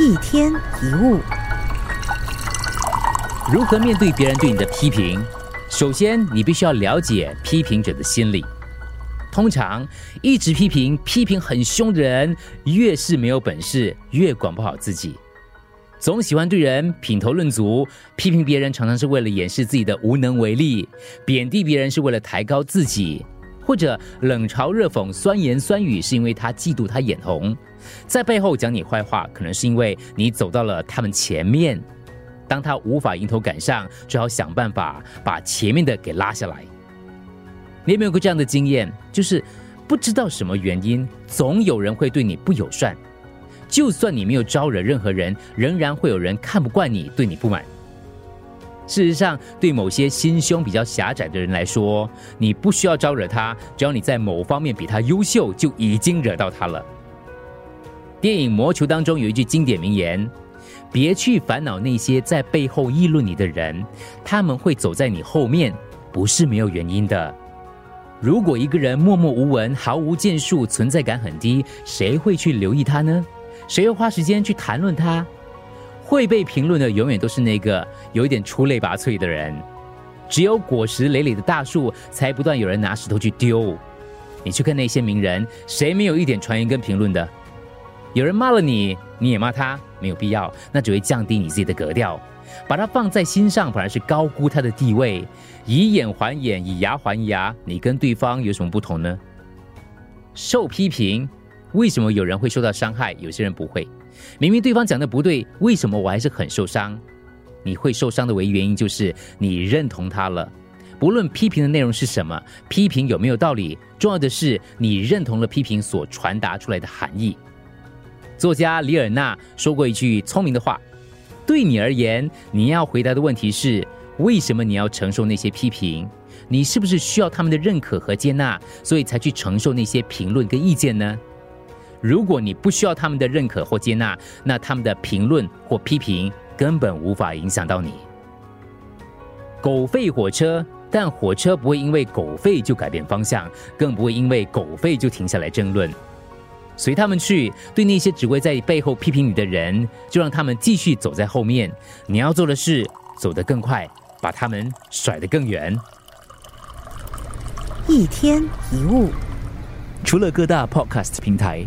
一天一物，如何面对别人对你的批评？首先，你必须要了解批评者的心理。通常，一直批评、批评很凶的人，越是没有本事，越管不好自己。总喜欢对人品头论足，批评别人常常是为了掩饰自己的无能为力，贬低别人是为了抬高自己，或者冷嘲热讽、酸言酸语是因为他嫉妒他眼红，在背后讲你坏话，可能是因为你走到了他们前面。当他无法迎头赶上，只好想办法把前面的给拉下来。你有没有过这样的经验？就是不知道什么原因，总有人会对你不友善。就算你没有招惹任何人，仍然会有人看不惯你，对你不满。事实上，对某些心胸比较狭窄的人来说，你不需要招惹他，只要你在某方面比他优秀，就已经惹到他了。电影《魔球》当中有一句经典名言：“别去烦恼那些在背后议论你的人，他们会走在你后面，不是没有原因的。”如果一个人默默无闻、毫无建树、存在感很低，谁会去留意他呢？谁又花时间去谈论他？会被评论的永远都是那个有一点出类拔萃的人。只有果实累累的大树，才不断有人拿石头去丢。你去看那些名人，谁没有一点传言跟评论的？有人骂了你，你也骂他，没有必要，那只会降低你自己的格调。把它放在心上，反而是高估他的地位。以眼还眼，以牙还牙，你跟对方有什么不同呢？受批评。为什么有人会受到伤害，有些人不会？明明对方讲的不对，为什么我还是很受伤？你会受伤的唯一原因就是你认同他了。不论批评的内容是什么，批评有没有道理，重要的是你认同了批评所传达出来的含义。作家李尔纳说过一句聪明的话：对你而言，你要回答的问题是为什么你要承受那些批评？你是不是需要他们的认可和接纳，所以才去承受那些评论跟意见呢？如果你不需要他们的认可或接纳，那他们的评论或批评根本无法影响到你。狗吠火车，但火车不会因为狗吠就改变方向，更不会因为狗吠就停下来争论。随他们去，对那些只会在背后批评你的人，就让他们继续走在后面。你要做的是走得更快，把他们甩得更远。一天一物，除了各大 Podcast 平台。